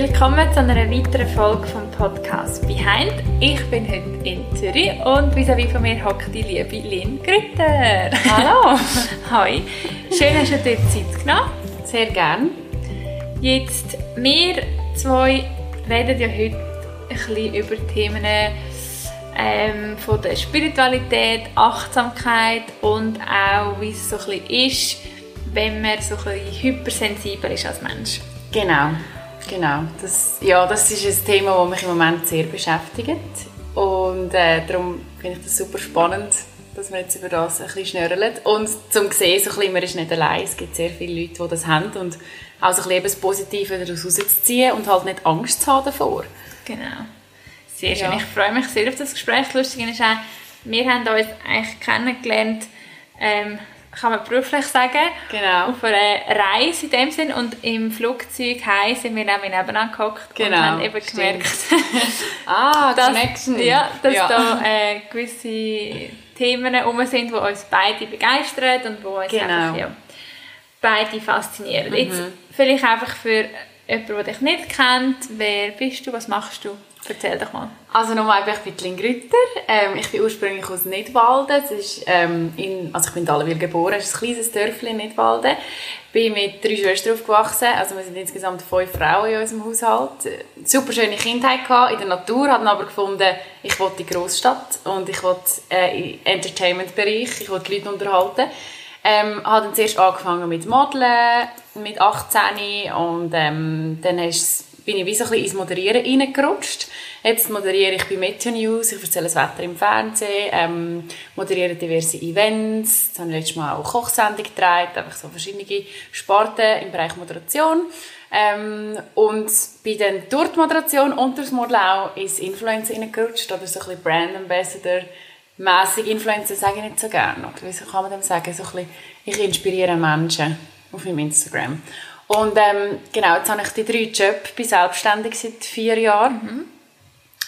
Willkommen zu einer weiteren Folge vom Podcast Behind. Ich bin heute in Zürich und vis-à-vis von mir hockt die liebe Lynn Grütter. Hallo! Hi! Schön, hast du dir Zeit genommen. Sehr gern. Jetzt, wir zwei reden ja heute ein bisschen über Themen ähm, von der Spiritualität, Achtsamkeit und auch, wie es so ein bisschen ist, wenn man so ein bisschen hypersensibel ist als Mensch. Genau, genau. Das, ja, das ist ein Thema, das mich im Moment sehr beschäftigt. Und äh, darum finde ich das super spannend, dass wir jetzt über das ein bisschen schnörren. Und zum sehen, so ein bisschen, man ist nicht allein. Es gibt sehr viele Leute, die das haben. Und auch so ein bisschen Positive daraus rauszuziehen und halt nicht Angst zu haben davor. Genau. Sehr schön. Ja. Ich freue mich sehr auf das Gespräch. Lustig ist auch, wir haben uns eigentlich kennengelernt, ähm, kann man beruflich sagen, genau. auf einer Reise in dem Sinn und im Flugzeug heim sind wir nämlich nebeneinander gehockt genau, und haben eben gemerkt, ah, dass, Connection. Ja, dass Ja. da äh, gewisse Themen herum sind, die uns beide begeistern und die uns Genau. einfach, ja, beide faszinieren. Mhm. Jetzt vielleicht einfach für jemanden, der dich nicht kennt, wer bist du, was machst du? Erzähl doch mal. Also nochmal, ich bin Lynn Grütter. Ähm, ich bin ursprünglich aus Nidwalden. Das ist, ähm, in, also ich bin in Dallenwil geboren. Es ist ein kleines Dörfchen in Nidwalden. bin mit drei Schwestern aufgewachsen. Also wir sind insgesamt fünf Frauen in unserem Haushalt. Super schöne Kindheit gehabt in der Natur. Dann aber gefunden, ich wollte in die Großstadt und ich wollte äh, im Entertainment-Bereich. Ich wollte die Leute unterhalten. Ähm, habe dann zuerst angefangen mit Modeln, mit 18 und ähm, dann ist, bin ich wie so ein bisschen ins Moderieren reingerutscht. Jetzt moderiere ich bei Meteo News, ich erzähle das Wetter im Fernsehen, ähm, moderiere diverse Events, jetzt habe ich letztes Mal auch Kochsendung gedreht, einfach so verschiedene Sparten im Bereich Moderation. Ähm, und dann durch die Moderation und durch das Model auch ins Influencer reingerutscht, oder so ein bisschen Brand Ambassador, mässig Influencer sage ich nicht so gerne. Oder wie kann man dem sagen? So ein bisschen, ich inspiriere Menschen auf meinem Instagram. Und ähm, genau, jetzt habe ich die drei Jobs, bin selbstständig seit vier Jahren.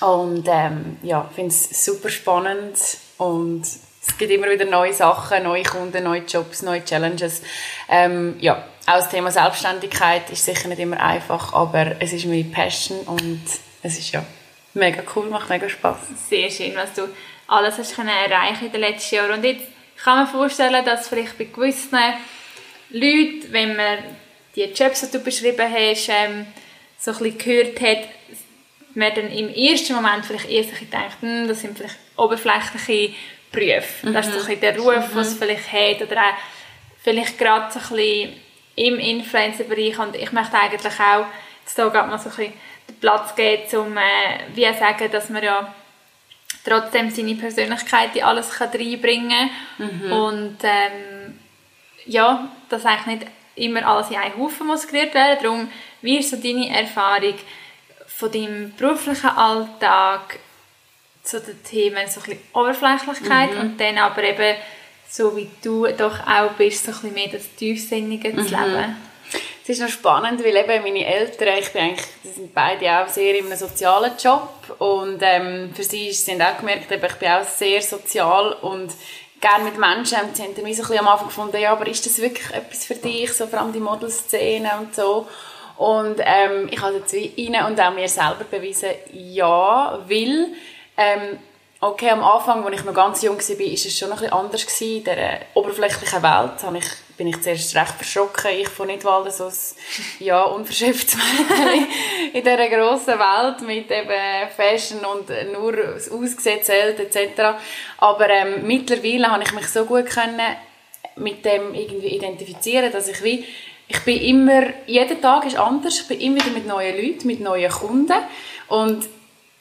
Und ähm, ja, finde es super spannend und es gibt immer wieder neue Sachen, neue Kunden, neue Jobs, neue Challenges. Ähm, ja, auch das Thema Selbstständigkeit ist sicher nicht immer einfach, aber es ist meine Passion und es ist ja mega cool, macht mega Spaß. Sehr schön, was du alles hast können erreichen in den letzten Jahren. Und jetzt kann man vorstellen, dass vielleicht bei gewissen Leuten, wenn man die Jobs, die du beschrieben hast, ähm, so ein bisschen gehört hat, man dann im ersten Moment vielleicht eher denkt, hm, das sind vielleicht oberflächliche Berufe. Das ist so ein bisschen der Ruf, den es vielleicht hat. Oder auch vielleicht gerade so ein bisschen im Influencer-Bereich. Und ich möchte eigentlich auch jetzt hier mal so ein bisschen den Platz geben, um äh, wie sagen, dass man ja trotzdem seine Persönlichkeit in alles kann reinbringen kann. Und ähm, ja, dass eigentlich nicht immer alles in einen Haufen muss gerührt werden. Darum, wie ist so deine Erfahrung von deinem beruflichen Alltag zu den Themen so ein bisschen Oberflächlichkeit und dann aber eben so wie du doch auch bist, so ein bisschen mehr das Tiefsinnige zu leben. Es ist noch spannend, weil eben meine Eltern, ich bin eigentlich, die sind beide auch sehr in einem sozialen Job und ähm, für sie haben auch gemerkt, eben, ich bin auch sehr sozial und gerne mit Menschen. Und Sie haben dann so am Anfang gefunden, ja, aber ist das wirklich etwas für dich, so vor allem die Modelszene und so. Und ähm, ich habe jetzt ihnen und auch mir selber bewiesen, ja, weil ähm, Okay, am Anfang, als ich noch ganz jung war, war es schon ein bisschen anders. In dieser oberflächlichen Welt habe ich, bin ich zuerst recht verschrocken. Ich von Nidwalden, so ein ja, unverschäftes Mädchen in dieser grossen Welt mit eben Fashion und nur das Aussehen zählt etc. Aber ähm, mittlerweile habe ich mich so gut können mit dem irgendwie identifizieren, dass ich wie ich bin immer, jeder Tag ist anders, ich bin immer wieder mit neuen Leuten, mit neuen Kunden und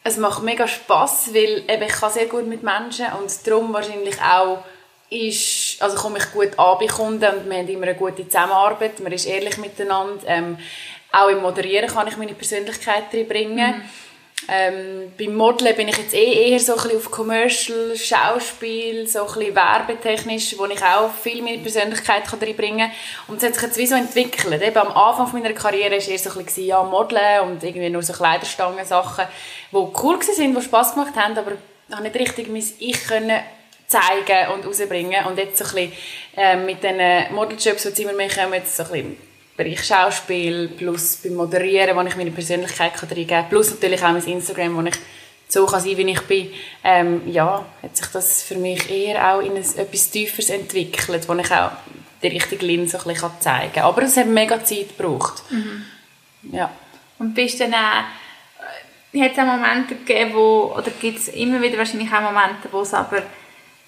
es macht mega Spaß, weil eben ich kann sehr gut mit Menschen und darum wahrscheinlich auch ist, also komme ich gut an bei Kunden und wir haben immer eine gute Zusammenarbeit, man ist ehrlich miteinander. Ähm, auch im Moderieren kann ich meine Persönlichkeit reinbringen. Ähm, beim Modeln bin ich jetzt eh eher so ein bisschen auf Commercial, Schauspiel, so ein bisschen werbetechnisch, wo ich auch viel meine Persönlichkeit kann reinbringen kann. Und es hat sich jetzt wie so entwickelt. Eben am Anfang meiner Karriere war es eher so ein bisschen, ja, Modeln und irgendwie nur so Kleiderstangen-Sachen, die cool waren, die Spass gemacht haben, aber ich habe nicht richtig mein Ich können zeigen und rausbringen. Und jetzt so ein bisschen ähm, mit den Modeljobs, die immer mehr kommen, jetzt so ein bisschen Bereich Schauspiel, plus beim Moderieren, wo ich meine Persönlichkeit reingeben kann, plus natürlich auch mein Instagram, wo ich so kann sein, wie ich bin, ähm, ja, hat sich das für mich eher auch in ein, etwas Tieferes entwickelt, wo ich auch die richtige Linse ein bisschen zeigen kann. Aber es hat mega Zeit gebraucht. Mhm. Ja. Und bist dann auch, äh, hat es auch Momente gegeben, wo, oder gibt es immer wieder wahrscheinlich auch Momente, wo es aber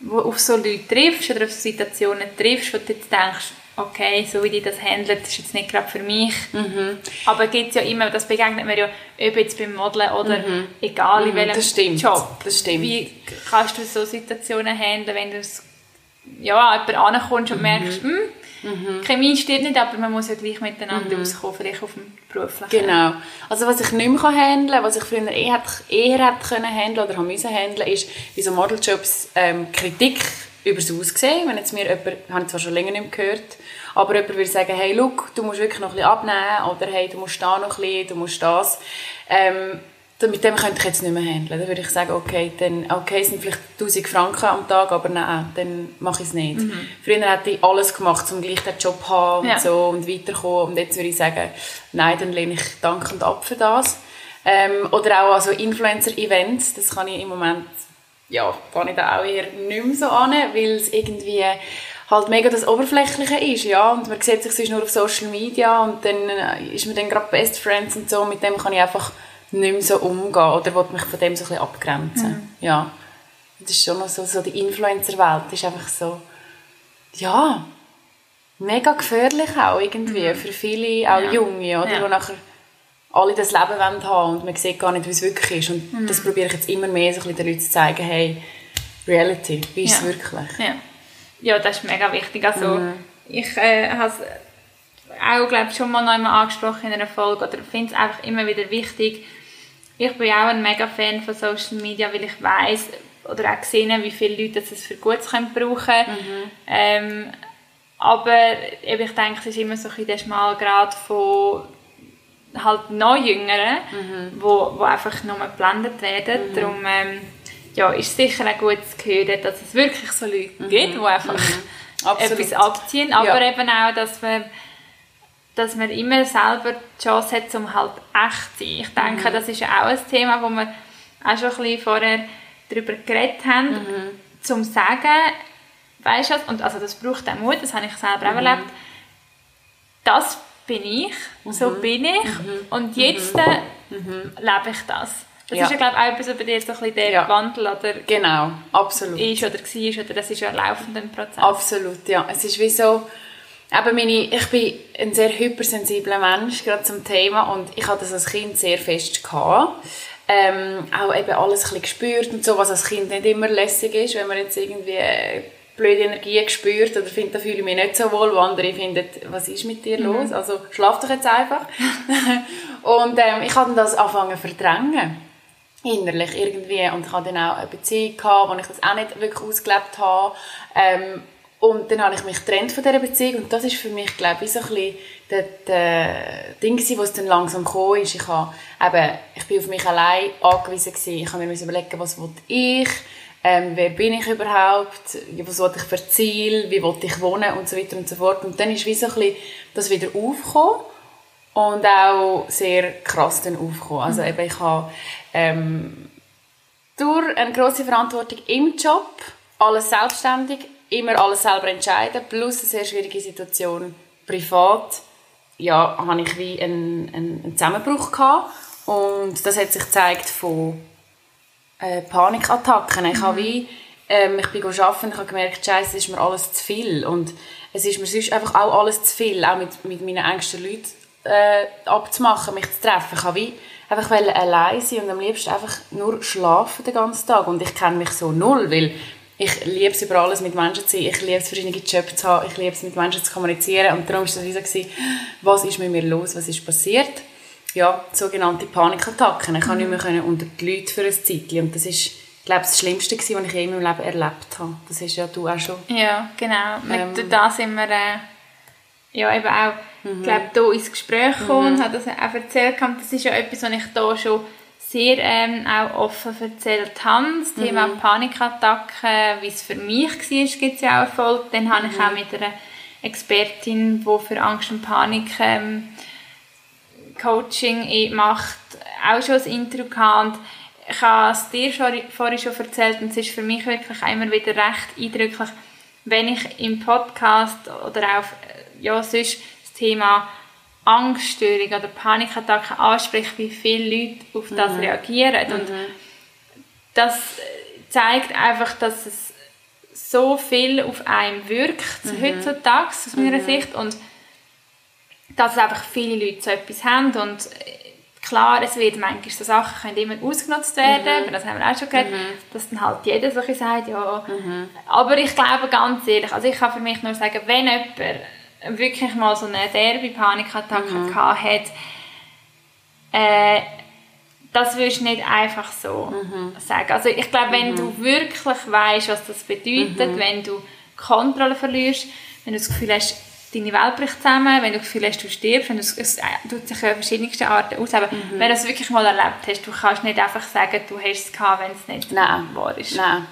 wo auf so Leute triffst oder auf Situationen triffst, wo du jetzt denkst, okay, so wie die das handeln, ist jetzt nicht gerade für mich. Mhm. Aber gibt es ja immer, das begegnet mir ja, ob jetzt beim Modeln oder mhm. egal in mhm, welchem das stimmt. Job. Das stimmt. Wie kannst du so Situationen handeln, wenn du ja, jemand ankommst und mhm. merkst, hm, Mhm. Chemie stimmt nicht, aber man muss ja gleich miteinander mhm. auskommen, vielleicht auf dem beruflichen. Genau. Also was ich nicht mehr handeln kann, was ich früher eher, eher hätte können handeln oder haben müssen handeln, ist wie so Modeljobs ähm, Kritik über das Aussehen. Wenn jetzt mir jemand, habe ich zwar schon länger nicht mehr gehört, aber jemand würde sagen, hey, look, du musst wirklich noch ein bisschen abnehmen oder hey, du musst da noch ein bisschen, du musst das. Ähm, mit dem könnte ich jetzt nicht mehr handeln. Dann würde ich sagen, okay, dann, okay, es sind vielleicht 1000 Franken am Tag, aber nein, dann mache ich es nicht. Mhm. Früher hätte ich alles gemacht, um gleich den Job zu haben und ja. so und weiterkommen. Und jetzt würde ich sagen, nein, dann lehne ich dankend ab für das. Ähm, oder auch also Influencer-Events, das kann ich im Moment, ja, kann ich da auch eher nicht mehr so an, weil es irgendwie halt mega das Oberflächliche ist, ja, und man sieht sich sonst nur auf Social Media und dann äh, ist man dann gerade Best Friends und so, mit dem kann ich einfach nicht mehr so umgehen oder will mich von dem so ein bisschen abgrenzen. Mhm. Ja. Das ist schon noch so, so die Influencer-Welt ist einfach so, ja, mega gefährlich auch irgendwie mhm. für viele, auch ja. Junge, oder, ja. die nachher alle das Leben wollen haben und man sieht gar nicht, wie es wirklich ist. Und mhm. das probiere ich jetzt immer mehr so ein den Leuten zu zeigen, hey, Reality, wie ist ja. es wirklich? Ja. ja, das ist mega wichtig. Also, mhm. ich äh, habe auch, glaube schon mal noch einmal angesprochen in einer Folge oder finde es einfach immer wieder wichtig, ich bin auch ein mega Fan von Social Media, weil ich weiß oder auch gesehen wie viele Leute es für Gutes können brauchen können. Mhm. Ähm, aber eben, ich denke, es ist immer so ein der schmale Grad von halt noch Jüngeren, mhm. wo, wo einfach nur geblendet werden. Mhm. Darum ähm, ja, ist es sicher auch gut zu hören, dass es wirklich so Leute mhm. gibt, die einfach mhm. etwas abziehen, aber ja. eben auch, dass man dass man immer selber die Chance hat, um halt echt zu sein. Ich denke, mhm. das ist auch ein Thema, wo wir auch schon ein bisschen vorher darüber geredet haben, mhm. zum sagen, weißt du und also das braucht auch Mut, das habe ich selber auch mhm. erlebt, das bin ich, so mhm. bin ich mhm. und jetzt mhm. lebe ich das. Das ja. ist ja, glaube ich, auch etwas, bei dir so ein bisschen der ja. Wandel oder genau, absolut. ist oder war, oder das ist ja ein laufender Prozess. Absolut, ja. Es ist wie so, Eben meine, ich bin ein sehr hypersensibler Mensch, gerade zum Thema, und ich hatte das als Kind sehr fest gehabt. Ähm, auch eben alles ein bisschen gespürt und so, was als Kind nicht immer lässig ist, wenn man jetzt irgendwie blöde Energie gespürt oder findet, da fühle ich mich nicht so wohl, wo andere finden, was ist mit dir los? Mhm. Also schlaf doch jetzt einfach. und ähm, ich habe das angefangen zu verdrängen innerlich irgendwie und ich hatte dann auch eine Beziehung gehabt, wo ich das auch nicht wirklich ausgelebt habe ähm, und dann habe ich mich getrennt von dieser Beziehung und das ist für mich, glaube ich, so ein bisschen das, Ding gewesen, wo es dann langsam gekommen ist. Ich, habe, eben, ich bin auf mich allein angewiesen gewesen. Ich habe mir überlegen, was will ich, ähm, wer bin ich überhaupt, was will ich für Ziel, wie will ich wohnen und so weiter und so fort. Und dann ist wie so ein bisschen das wieder aufgekommen und auch sehr krass dann aufgekommen. Also mhm. eben, ich habe ähm, durch eine grosse Verantwortung im Job, alles selbstständig, immer alles selber entscheiden, plus eine sehr schwierige Situation privat, ja, habe ich wie einen, einen, Zusammenbruch gehabt. Und das hat sich gezeigt von äh, Panikattacken. Ich habe wie, ähm, ich bin arbeiten und habe gemerkt, scheiße, es ist mir alles zu viel. Und es ist mir sonst einfach auch alles zu viel, auch mit, mit meinen engsten Leuten äh, abzumachen, mich zu treffen. Ich habe wie einfach allein sein und am liebsten einfach nur schlafen den ganzen Tag. Und ich kenne mich so null, weil ich liebe es über alles mit Menschen zu sein, ich liebe es verschiedene Jobs zu haben, ich liebe es mit Menschen zu kommunizieren und darum war das wie so, was ist mit mir los, was ist passiert? Ja, sogenannte Panikattacken. Ich konnte nicht mehr unter die Leute für ein Zeitchen und das ist glaube das Schlimmste gewesen, was ich je in meinem Leben erlebt habe. Das ist ja du auch schon. Ja, genau. Ähm, Mit da sind wir äh, ja eben auch, mhm. glaube hier ins Gespräch gekommen mhm. und hat das auch erzählt. Das ist ja etwas, was ich da schon sehr ähm, auch offen erzählt habe. Das mhm. Thema Panikattacken, wie es für mich war, gibt es ja auch Erfolg. Dann habe ich mhm. auch mit einer Expertin, die für Angst und Panik ähm, Coaching macht, auch schon ein Intro gehabt. Ich habe es dir schon, vorhin schon erzählt und es ist für mich wirklich immer wieder recht eindrücklich, wenn ich im Podcast oder auch ja, sonst das Thema Angststörung oder Panikattacken anspreche, wie viele Leute auf das mhm. reagieren. Und mhm. das zeigt einfach, dass es so viel auf einen wirkt mhm. heutzutage aus meiner mhm. Sicht und dass einfach viele Leute so etwas haben und klar, es wird manchmal so Sachen können immer ausgenutzt werden, mhm. das haben wir auch schon gehört, mhm. dass dann halt jeder so sagt, ja, mhm. aber ich glaube ganz ehrlich, also ich kann für mich nur sagen, wenn jemand wirklich mal so eine derbe Panikattacke mhm. hat, äh, das wirst du nicht einfach so mhm. sagen. Also ich glaube, wenn mhm. du wirklich weißt, was das bedeutet, mhm. wenn du Kontrolle verlierst, wenn du das Gefühl hast, deine Welt bricht zusammen, wenn du das Gefühl hast, du stirbst, wenn du es, es tut sich auf verschiedenste Arten aus, aber mhm. wenn du das wirklich mal erlebt hast, du kannst nicht einfach sagen, du hast es gehabt, wenn es nicht Nein. wahr ist. Nein.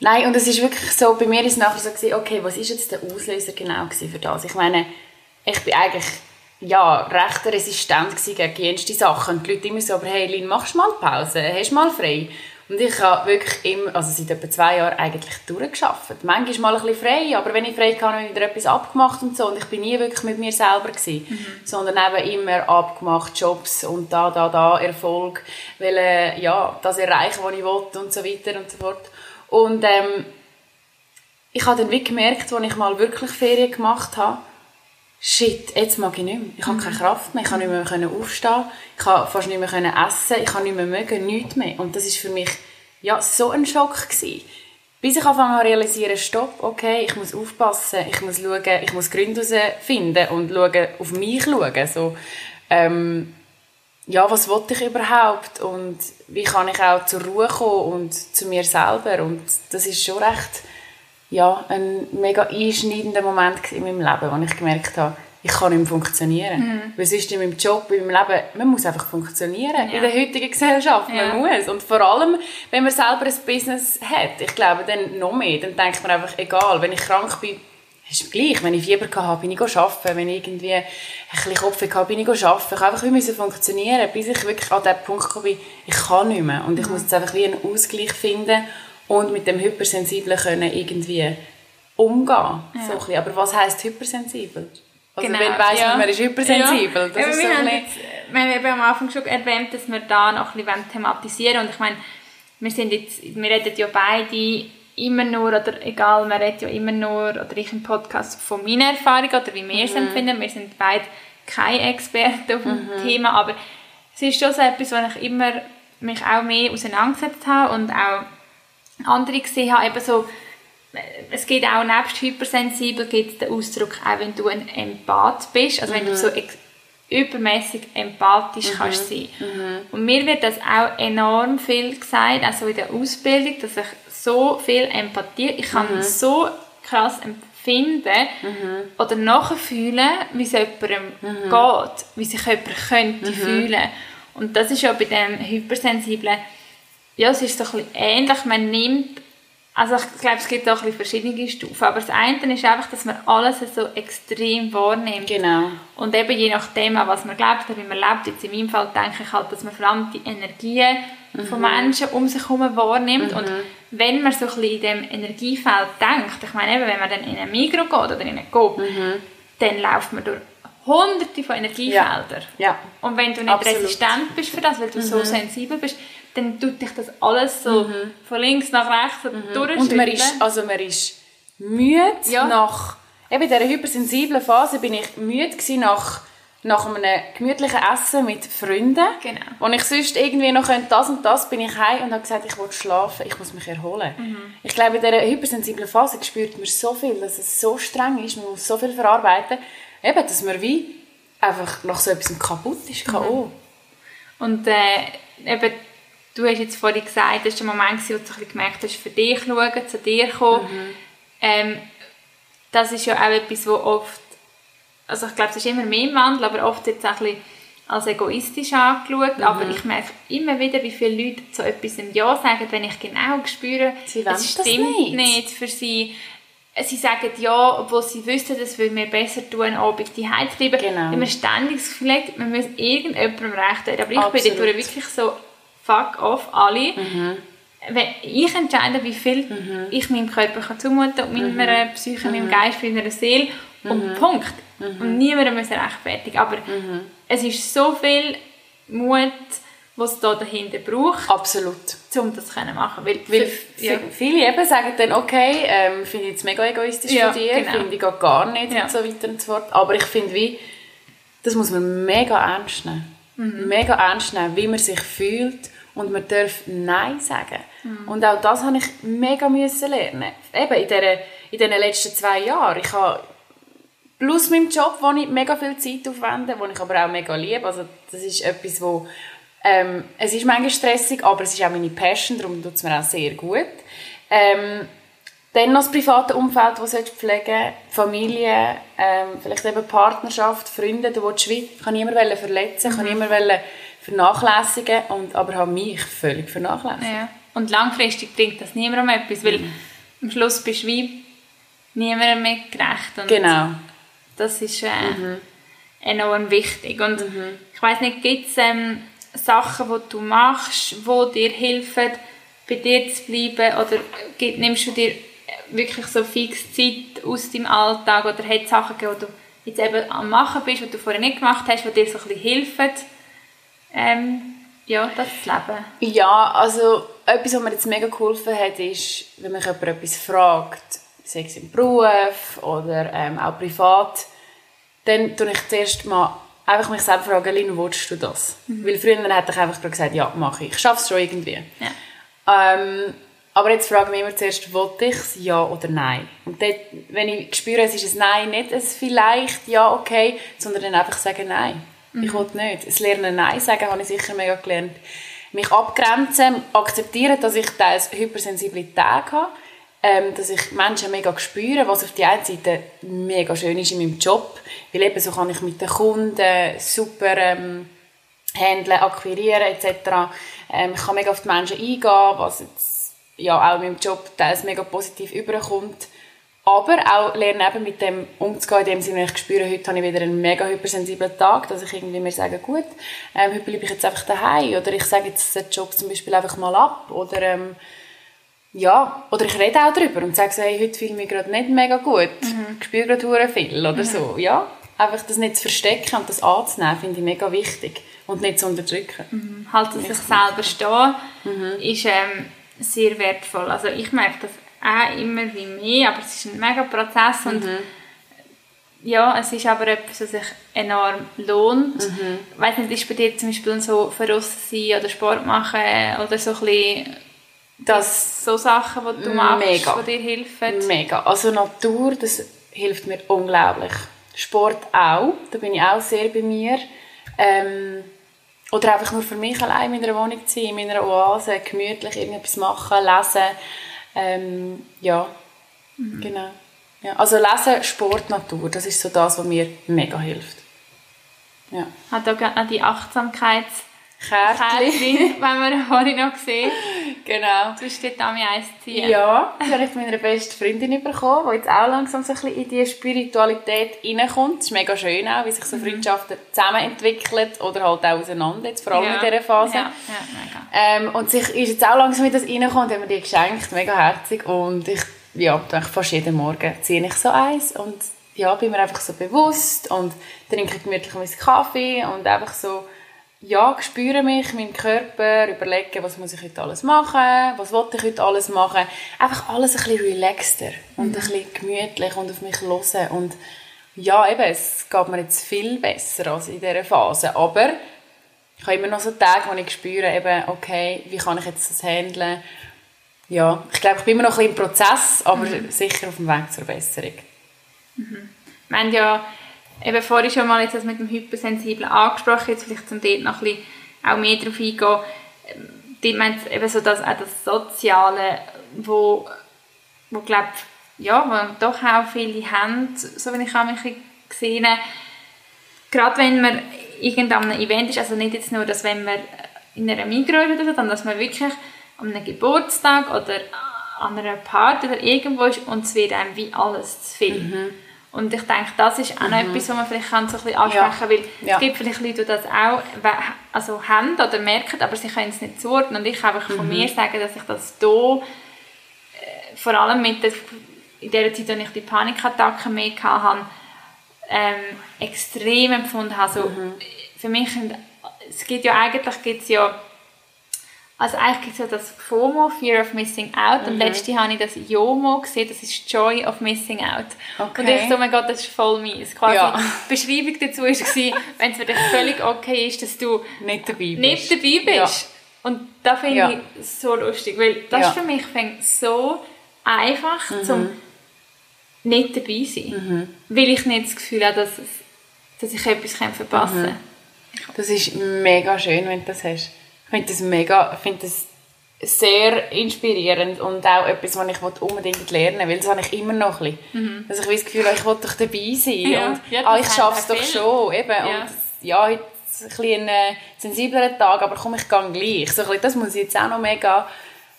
Nein, und es ist wirklich so, bei mir ist es nachher so gewesen, okay, was ist jetzt der Auslöser genau für das? Ich meine, ich bin eigentlich ja, recht resistent gegen jenste Sachen. Und die Leute immer so, aber hey, Lin, machst du mal Pause? Hast du mal frei? Und ich habe wirklich immer, also seit etwa zwei Jahren eigentlich durchgearbeitet. Manchmal mal ein bisschen frei, aber wenn ich frei hatte, habe ich wieder etwas abgemacht und so. Und ich bin nie wirklich mit mir selber gewesen, mhm. sondern eben immer abgemacht, Jobs und da, da, da, Erfolg, weil, ja, das erreichen, was ich wollte und so weiter und so fort. Und ähm, ich habe dann wie gemerkt, als ich mal wirklich Ferien gemacht habe, shit, jetzt mag ich nicht mehr. Ich habe keine mhm. Kraft mehr, ich kann nicht mehr aufstehen, ich kann fast nicht mehr essen, ich kann nicht mehr mögen, nichts mehr. Und das ist für mich ja, so ein Schock gewesen. Bis ich anfangen zu realisieren, stopp, okay, ich muss aufpassen, ich muss schauen, ich muss Gründe herausfinden und schauen, auf mich schauen. So, ähm, ja, was wollte ich überhaupt und wie kann ich auch zur Ruhe kommen und zu mir selber und das ist schon recht ja, ein mega einschneidender Moment in meinem Leben, wo ich gemerkt habe, ich kann nicht mehr funktionieren. Mhm. Weil sonst in meinem Job, in meinem Leben, man muss einfach funktionieren. Ja. In der heutigen Gesellschaft, ja. man muss. Und vor allem, wenn man selber ein Business hat, ich glaube, dann noch mehr, dann denkt man einfach, egal, wenn ich krank bin, ist es gleich. Wenn ich Fieber hatte, bin ich arbeiten. Wenn ich irgendwie ein bisschen Kopf hatte, bin ich arbeiten. Ich einfach wie funktionieren, bis ich wirklich an den Punkt kam, ich kann nicht mehr. Und ich mhm. muss jetzt einfach wie einen Ausgleich finden und mit dem Hypersensiblen können irgendwie umgehen. Ja. So Aber was heisst hypersensibel? Also genau, wenn weiss, ja. man ist hypersensibel. Ja. Das ist wir, so haben jetzt, wir haben eben am Anfang schon erwähnt, dass wir da noch ein bisschen thematisieren und ich meine, wir sind jetzt, wir reden ja beide immer nur, oder egal, man redet ja immer nur, oder ich im Podcast von meiner Erfahrung oder wie wir es mhm. empfinden. Wir sind beide keine Experten auf dem mhm. Thema, aber es ist schon so etwas, wo ich immer mich auch mehr auseinandergesetzt habe und auch andere gesehen habe, eben so, es geht auch nebst hypersensibel gibt den Ausdruck auch, wenn du ein Empath bist, also mhm. wenn du mhm. so übermäßig empathisch mhm. kannst sein. Mhm. Und mir wird das auch enorm viel gesagt, also in der Ausbildung, dass ich so viel Empathie, ich kann mhm. so krass empfinden mhm. oder nachfühlen, wie es jemandem mhm. geht, wie sich jemand könnte fühlen. Und das ist ja bei dem Hypersensiblen ja, es ist so ein bisschen ähnlich. Man nimmt, also ich glaube, es gibt auch ein bisschen verschiedene Stufen, aber das eine ist einfach, dass man alles so extrem wahrnimmt. Genau. Und eben je nachdem, was man glaubt oder wie man lebt, jetzt in meinem Fall denke ich halt, dass man vor allem die Energien mhm. von Menschen um sich herum wahrnimmt mhm. und wenn man so ein bisschen in diesem Energiefeld denkt, ich meine eben, wenn man dann in ein Mikro geht oder in einen Coop, mhm. dann läuft man durch hunderte von Energiefeldern. Ja. ja. Und wenn du nicht Absolut. resistent bist für das, weil du so mhm. sensibel bist, dann tut dich das alles so mhm. von links nach rechts mhm. durchschütteln. Und man ist, also man ist müde ja. nach, eben in dieser hypersensiblen Phase bin ich müde nach nach einem gemütlichen Essen mit Freunden. Genau. Und ich sonst irgendwie noch könnte, das und das, bin ich heim und habe gesagt, ich will schlafen, ich muss mich erholen. Mhm. Ich glaube, in dieser hypersensiblen Phase spürt man so viel, dass es so streng ist, man muss so viel verarbeiten, eben, dass man wie einfach nach so etwas kaputt ist, K.O. Mhm. Und äh, eben Du hast jetzt vorhin gesagt, das war der Moment, wo du gemerkt hast, für dich schauen, zu dir kommen. Mhm. Ähm, das ist ja auch etwas, wo oft, also ich glaube, es ist immer mehr im Wandel, aber oft jetzt auch ein bisschen als egoistisch angeschaut. Mhm. Aber ich merke immer wieder, wie viele Leute zu etwas im Ja sagen, wenn ich genau spüre, sie es stimmt nicht. nicht. für sie. sie sagen ja, obwohl sie wüssten, es würde mir besser tun, abends die zu bleiben. Genau. Wenn man ständig das Gefühl hat, man muss irgendjemandem recht werden. Aber ich Absolut. bin dort wirklich so, fuck off, alle. Mhm. Wenn ich entscheide, wie viel ich meinem Körper kann zumuten und Mhm. meiner Psyche, meinem Geist, meiner Seele und Punkt. Mhm. Und niemandem muss rechtfertigen. Aber es ist so viel Mut, was es da dahinter braucht, Absolut. um das zu machen. Weil, Weil ja. viele eben sagen dann, okay, ähm, finde ich jetzt mega egoistisch Ja, von dir, genau. finde ich geht gar nicht Ja. und so weiter und so fort. Aber ich finde, wie, das muss man mega ernst nehmen. Mhm. Mega ernst nehmen, wie man sich fühlt und man darf Nein sagen. Mhm. Und auch das habe ich mega müssen lernen. Eben in, dieser, in diesen letzten zwei Jahren. Ich habe plus meinem Job, wo ich mega viel Zeit aufwende, wo ich aber auch mega liebe. Also das ist etwas, wo ähm, es ist manchmal stressig, aber es ist auch meine Passion, darum tut es mir auch sehr gut. Ähm, dann noch das private Umfeld, das du pflegen Familie, ähm, vielleicht eben Partnerschaft, Freunde, da willst du wie, ich kann niemanden verletzen, ich kann niemanden vernachlässigen, und, aber habe mich völlig vernachlässigt. Ja. Und langfristig bringt das niemandem etwas, weil Mhm. am Schluss bist du wie niemandem mehr gerecht. Und Genau. Das ist äh, Mhm. enorm wichtig. Und ich weiß nicht, gibt es ähm, Sachen, die du machst, die dir helfen, bei dir zu bleiben? Oder nimmst du dir wirklich so fix Zeit aus deinem Alltag? Oder hat es Sachen gegeben, die du jetzt eben am Machen bist, die du vorher nicht gemacht hast, die dir so ein bisschen helfen, ähm, ja, das zu leben? Ja, also etwas, was mir jetzt mega geholfen hat, ist, wenn mich jemand etwas fragt, sei es im Beruf oder ähm, auch privat, dann tue ich zuerst mal einfach mich selber fragen, Lina, willst du das? Weil früher hätte ich einfach gesagt, ja, mache ich. Ich schaffe es schon irgendwie. Ja. Ähm, aber jetzt frage ich mich immer zuerst, wollte ich es, ja oder nein? Und dort, wenn ich spüre, es ist ein Nein, nicht ein vielleicht, ja, okay, sondern dann einfach sagen Nein. Ich will nicht. Das Lernen Nein sagen habe ich sicher mega gelernt. Mich abgrenzen, akzeptieren, dass ich teils Hypersensibilität habe, ähm, dass ich Menschen mega spüre, was auf die einen Seite mega schön ist in meinem Job, weil eben so kann ich mit den Kunden super ähm, handeln, akquirieren etc. Ähm, ich kann mega auf die Menschen eingehen, was jetzt ja auch in meinem Job teils mega positiv überkommt. Aber auch lernen eben mit dem umzugehen, in dem Sinne, ich spüre, heute habe ich wieder einen mega hypersensiblen Tag, dass ich irgendwie mir sage, gut, ähm, heute bleibe ich jetzt einfach daheim oder ich sage jetzt den Job zum Beispiel einfach mal ab oder ähm, ja, oder ich rede auch darüber und sage so, hey, heute fühle ich mich gerade nicht mega gut, ich spüre gerade viel oder so, ja. Einfach das nicht zu verstecken und das anzunehmen, finde ich mega wichtig und nicht zu unterdrücken. halt an sich selber stehen, ist ähm, sehr wertvoll. Also ich merke das auch immer wie mehr, aber es ist ein mega Prozess und ja, es ist aber etwas, was sich enorm lohnt. Ich weiss nicht, ist bei dir zum Beispiel so verrissen sein oder Sport machen oder so ein bisschen Das so Sachen, die du machst, Mega. die dir helfen? Mega. Also Natur, das hilft mir unglaublich. Sport auch, da bin ich auch sehr bei mir. Ähm, oder einfach nur für mich allein in meiner Wohnung zu sein, in meiner Oase, gemütlich irgendetwas machen, lesen. Ähm, ja, genau. Ja, also lesen, Sport, Natur, das ist so das, was mir mega hilft. Ja. Hat auch die Achtsamkeits Kärtchen. wenn wir vorhin noch gesehen Genau. Du hast dort auch eins ziehen. Ja, das habe ich von meiner besten Freundin bekommen, die jetzt auch langsam so ein bisschen in die Spiritualität reinkommt. Es ist mega schön auch, wie sich so Freundschaften zusammenentwickeln oder halt auch auseinander, jetzt vor allem in dieser Phase. Ja, ja mega. Ähm, und sich ist jetzt auch langsam in das reingekommen und haben mir die geschenkt, mega herzig. Und ich, ja, denke fast jeden Morgen ziehe ich so eins und ja, bin mir einfach so bewusst und trinke gemütlich meinen Kaffee und einfach so, ja, spüre mich, meinen Körper, überlege, was muss ich heute alles machen, was wollte ich heute alles machen. Einfach alles ein bisschen relaxter und ein bisschen gemütlich und auf mich hören. Und ja, eben, es geht mir jetzt viel besser als in dieser Phase. Aber ich habe immer noch so Tage, wo ich spüre, eben, okay, wie kann ich jetzt das handeln? Ja, ich glaube, ich bin immer noch ein bisschen im Prozess, aber sicher auf dem Weg zur Besserung. Wir haben ja eben vorhin schon mal jetzt das mit dem Hypersensiblen angesprochen, jetzt vielleicht zum dort noch ein bisschen auch mehr darauf eingehen. Ähm, Dort meint eben so dass auch das Soziale, wo, wo glaube ja, wo doch auch viele haben, so wie ich auch mich gesehen habe. Gerade wenn man irgendein Event ist, also nicht jetzt nur, dass wenn man in einer Migros oder so, sondern dass man wirklich an einem Geburtstag oder an einer Party oder irgendwo ist und es wird einem wie alles zu viel. Mhm. Und ich denke, das ist auch noch etwas, was man vielleicht kann so ein bisschen ansprechen kann, weil Ja. es gibt vielleicht Leute, die das auch also haben oder merken, aber sie können es nicht zuordnen. Und ich kann einfach Mhm. von mir sagen, dass ich das hier äh, vor allem mit der, in der Zeit, als ich die Panikattacken mehr hatte, ähm, extrem empfunden habe. Also, Mhm. Für mich es gibt ja eigentlich gibt's ja also eigentlich gibt es ja das FOMO, Fear of Missing Out, Mhm. und letzte habe ich das JOMO gesehen, das ist Joy of Missing Out. Okay. Und ich so, oh mein Gott, das ist voll mies. Quasi Ja. die Beschreibung dazu war, wenn es für dich völlig okay ist, dass du Nicht dabei bist. nicht dabei bist. Und das finde Ja. ich so lustig, weil das Ja. ist für mich fängt so einfach, Mhm. zum nicht dabei sein. Weil ich nicht das Gefühl habe, dass, dass ich etwas verpassen kann. Das ist mega schön, wenn du das hast. Ich finde das mega, finde das sehr inspirierend und auch etwas, was ich unbedingt lernen will, weil das habe ich immer noch ein bisschen. Dass ich das Gefühl habe, ich will doch dabei sein Ja. und Ja, ah, ich schaffe es doch schon. Eben. Ja. Und ja, heute ist ein, bisschen ein äh, sensiblerer Tag, aber komm, ich gehe gleich. So ein bisschen, das muss ich jetzt auch noch mega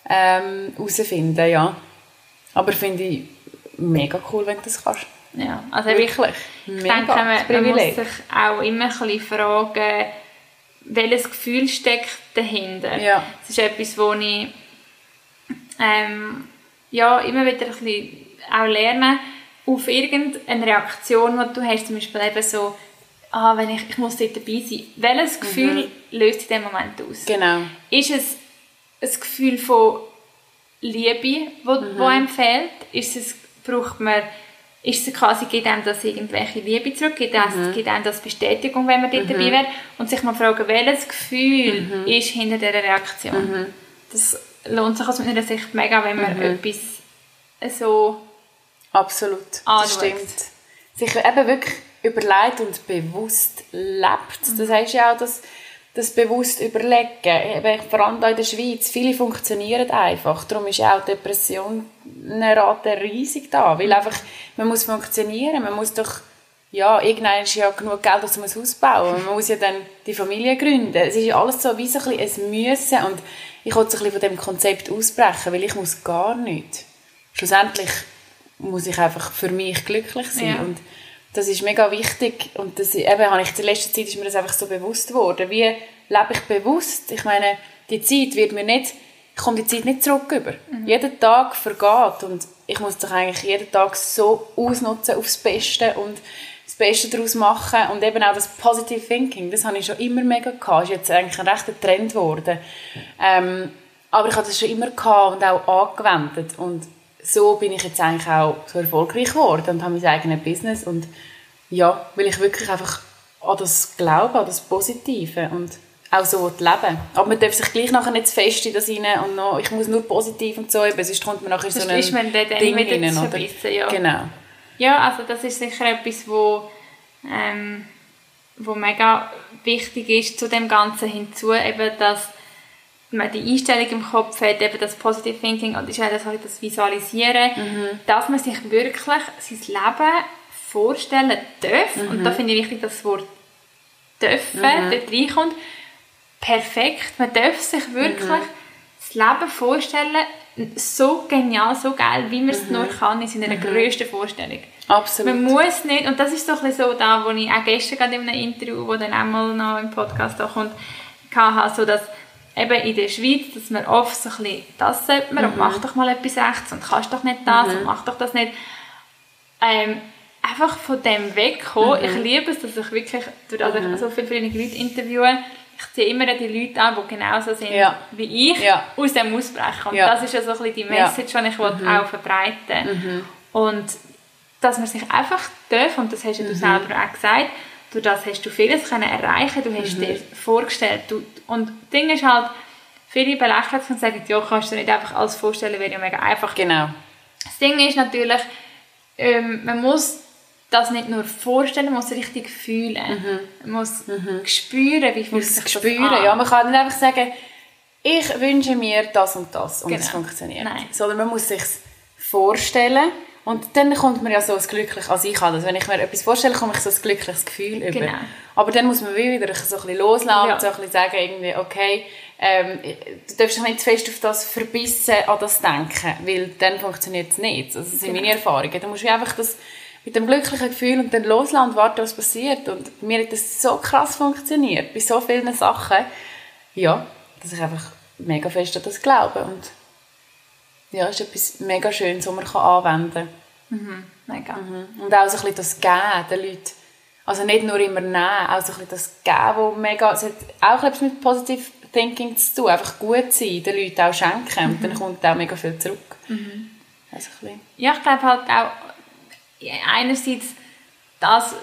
ähm, herausfinden, ja. Aber finde ich mega cool, wenn du das kannst. Ja, also Wirklich. Ich Mega, denke, man, man muss sich auch immer ein bisschen fragen, welches Gefühl steckt dahinter. Ja. Das ist etwas, wo ich ähm, ja, immer wieder ein bisschen auch lerne, auf irgendeine Reaktion, die du hast, zum Beispiel eben so, ah, wenn ich, ich muss dort dabei sein. Welches Gefühl löst in dem Moment aus? Genau. Ist es ein Gefühl von Liebe, wo, wo einem fehlt? Ist es, braucht man, ist es quasi, gibt einem das irgendwelche Liebe zurück? Gibt, das, gibt einem das Bestätigung, wenn man dort dabei wäre? Und sich mal fragen, welches Gefühl ist hinter dieser Reaktion? Das lohnt sich aus meiner Sicht mega, wenn man etwas so... Absolut, anschaut. das stimmt. Sich eben wirklich überlegt und bewusst lebt. Das heißt ja auch, dass das bewusst überlegen, eben, vor allem in der Schweiz, viele funktionieren einfach. Darum ist auch die Depressionenrate riesig da, weil einfach, man muss funktionieren, man muss doch, ja, irgendwann ist ja genug Geld, dass man ein Haus bauen muss. Man muss ja dann die Familie gründen. Es ist ja alles so wie so ein, bisschen ein Müssen und ich wollte so ein bisschen von dem Konzept ausbrechen, weil ich muss gar nichts. Schlussendlich muss ich einfach für mich glücklich sein Ja. und das ist mega wichtig und das eben, habe ich in letzter Zeit ist mir das einfach so bewusst geworden. Wie lebe ich bewusst? Ich meine, die Zeit wird mir nicht, ich komme die Zeit nicht zurück über. Jeder Tag vergeht und ich muss doch eigentlich jeden Tag so ausnutzen aufs Beste und das Beste daraus machen und eben auch das Positive Thinking, das habe ich schon immer mega gehabt, ist jetzt eigentlich ein rechter Trend geworden. Ähm, aber ich hatte das schon immer gehabt und auch angewendet und so bin ich jetzt eigentlich auch so erfolgreich geworden und habe mein eigenes Business und ja, weil ich wirklich einfach an das glaube, an das Positive und auch so leben. Aber man darf sich gleich nachher nicht zu fest in das rein und noch, ich muss nur positiv und so, eben, sonst kommt man nachher in so ein Ding rein, oder? verbissen, ja. Genau. Ja, also das ist sicher etwas, wo, ähm, wo mega wichtig ist zu dem Ganzen hinzu, eben, dass man die Einstellung im Kopf hat, eben das Positive Thinking und ist das, halt das Visualisieren, dass man sich wirklich sein Leben vorstellen darf. Und da finde ich wichtig, dass das Wort dürfen dort reinkommt. Perfekt. Man darf sich wirklich das Leben vorstellen, so genial, so geil, wie man es nur kann, in seiner grössten Vorstellung. Absolut. Man muss nicht, und das ist so ein bisschen so da, wo ich auch gestern gerade in einem Interview, wo dann auch mal noch im Podcast kommt, hatte, so dass eben in der Schweiz, dass man oft so ein bisschen, das sollte man, und mach doch mal etwas rechts, und kannst doch nicht das, und mach doch das nicht. Ähm, einfach von dem wegkommen. Ich liebe es, dass ich wirklich, durch dass ich so viele verschiedene Leute interviewe, ich ziehe immer die Leute an, die genauso sind Ja. wie ich, Ja. aus dem ausbrechen. Und Ja. das ist ja so ein bisschen die Message, die ich auch verbreiten Und dass man sich einfach darf, und das hast ja du selber auch gesagt, durch das hast du vieles können erreichen, du hast dir vorgestellt. Du, und das Ding ist halt, viele belächeln es und sagen, ja, kannst du dir nicht einfach alles vorstellen, wäre ja mega einfach. Genau. Das Ding ist natürlich, ähm, man muss das nicht nur vorstellen, man muss richtig fühlen. Man muss spüren, wie fühlt sich es das spüren. an. Ja, man kann nicht einfach sagen, ich wünsche mir das und das und es Genau. funktioniert. Nein. Sondern man muss sich vorstellen Und dann kommt mir ja so ein glückliches, also ich habe das, wenn ich mir etwas vorstelle, komme ich so ein glückliches Gefühl über. Genau. Aber dann muss man wieder so ein bisschen loslassen Ja. und so ein bisschen sagen, irgendwie, okay, ähm, du darfst dich nicht zu fest auf das verbissen, an das denken, weil dann funktioniert es nicht. Also das sind Genau. meine Erfahrungen. Du musst wie einfach das mit dem glücklichen Gefühl und dann loslassen und warten, was passiert. Und mir hat das so krass funktioniert, bei so vielen Sachen, ja, dass ich einfach mega fest an das glaube. Und ja, es ist etwas mega Schönes, was man kann anwenden kann. Mega. Und auch so ein bisschen das Geben den Leuten. Also nicht nur immer nehmen, auch so ein bisschen das Geben, wo mega, es hat auch etwas mit Positive Thinking zu tun. Einfach gut sein, den Leuten auch schenken und dann kommt auch mega viel zurück. Also ein bisschen. Ja, ich glaube halt auch, einerseits, das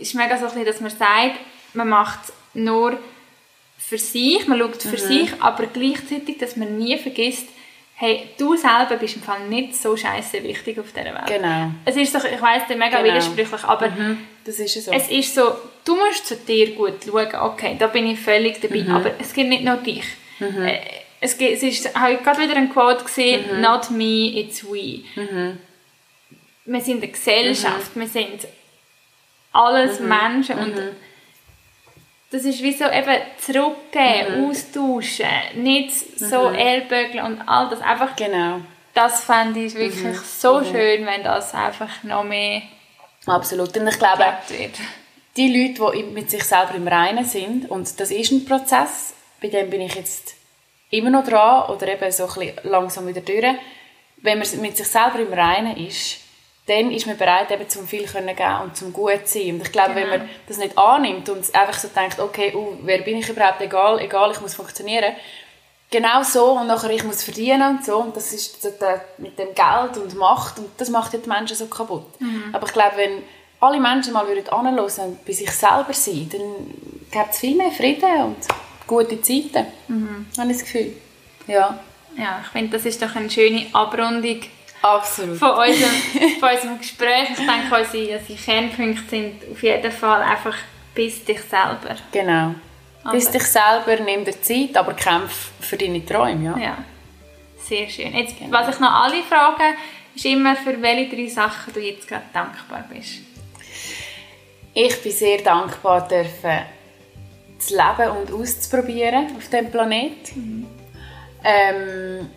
ist mega so ein bisschen, dass man sagt, man macht es nur für sich, man schaut Mhm. für sich, aber gleichzeitig, dass man nie vergisst, hey, du selber bist im Fall nicht so scheiße wichtig auf dieser Welt. Genau. Es ist doch, ich weiss, der mega Genau. widersprüchlich, aber Das ist es so. es ist so, du musst zu dir gut schauen, okay, da bin ich völlig dabei, Mhm. aber es gibt nicht nur dich. Äh, Es, gibt, es ist heute gerade wieder ein Quote gesehen, Mhm. not me, it's we. Wir sind eine Gesellschaft, Mhm. wir sind alles Menschen und das ist wie so eben zurückgeben, Mhm. austauschen, nicht so Ellbögeln und all das, einfach genau. das fände ich wirklich Mhm. so schön, wenn das einfach noch mehr Absolut. Und ich glaube, wird. die Leute, die mit sich selber im Reinen sind, und das ist ein Prozess, bei dem bin ich jetzt immer noch dran oder eben so ein bisschen langsam wieder durch. Wenn man mit sich selber im Reinen ist, dann ist man bereit, eben zum viel können geben und zum gut zu sein. Und ich glaube, wenn Genau. man das nicht annimmt und einfach so denkt, okay, uh, wer bin ich überhaupt, egal, egal, ich muss funktionieren, genau so und nachher ich muss verdienen und so und das ist so der, mit dem Geld und Macht und das macht ja die Menschen so kaputt. Aber ich glaube, wenn alle Menschen mal würden anhören und bei sich selber sein, dann gibt es viel mehr Frieden und gute Zeiten, habe ich das Gefühl. Ja, Ja, ich finde, das ist doch eine schöne Abrundung absolut. von unserem, von unserem Gespräch. Ich denke, unsere, unsere Kernpunkte sind auf jeden Fall einfach bis dich selber. Genau. Aber- dich selber, nimm dir Zeit, aber kämpf für deine Träume. Ja. Ja, sehr schön. Jetzt, was ich noch alle frage, ist immer, für welche drei Sachen du jetzt gerade dankbar bist. Ich bin sehr dankbar, dürfen zu leben und auszuprobieren auf diesem Planet. Ähm,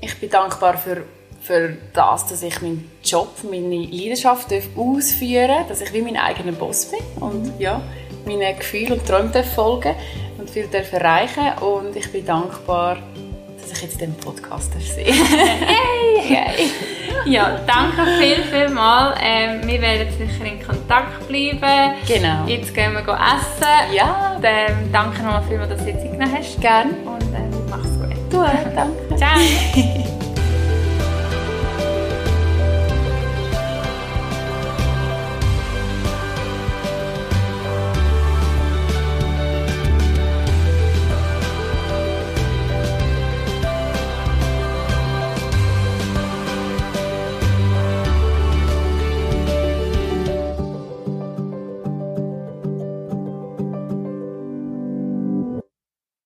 ich bin dankbar für, für das, dass ich meinen Job, meine Leidenschaft ausführen darf, dass ich wie mein eigener Boss bin und ja, meinen Gefühlen und Träumen darf folgen und viel darf erreichen und ich bin dankbar, dass ich jetzt den Podcast darf sehen Yay! Ja, danke viel, viel mal. Ähm, wir werden sicher in Kontakt bleiben. Genau. Jetzt gehen wir essen. Ja, Und, ähm, danke nochmal vielmals, dass du dir Zeit genommen hast. gern. Und ähm, mach's gut. Du, danke. Ciao.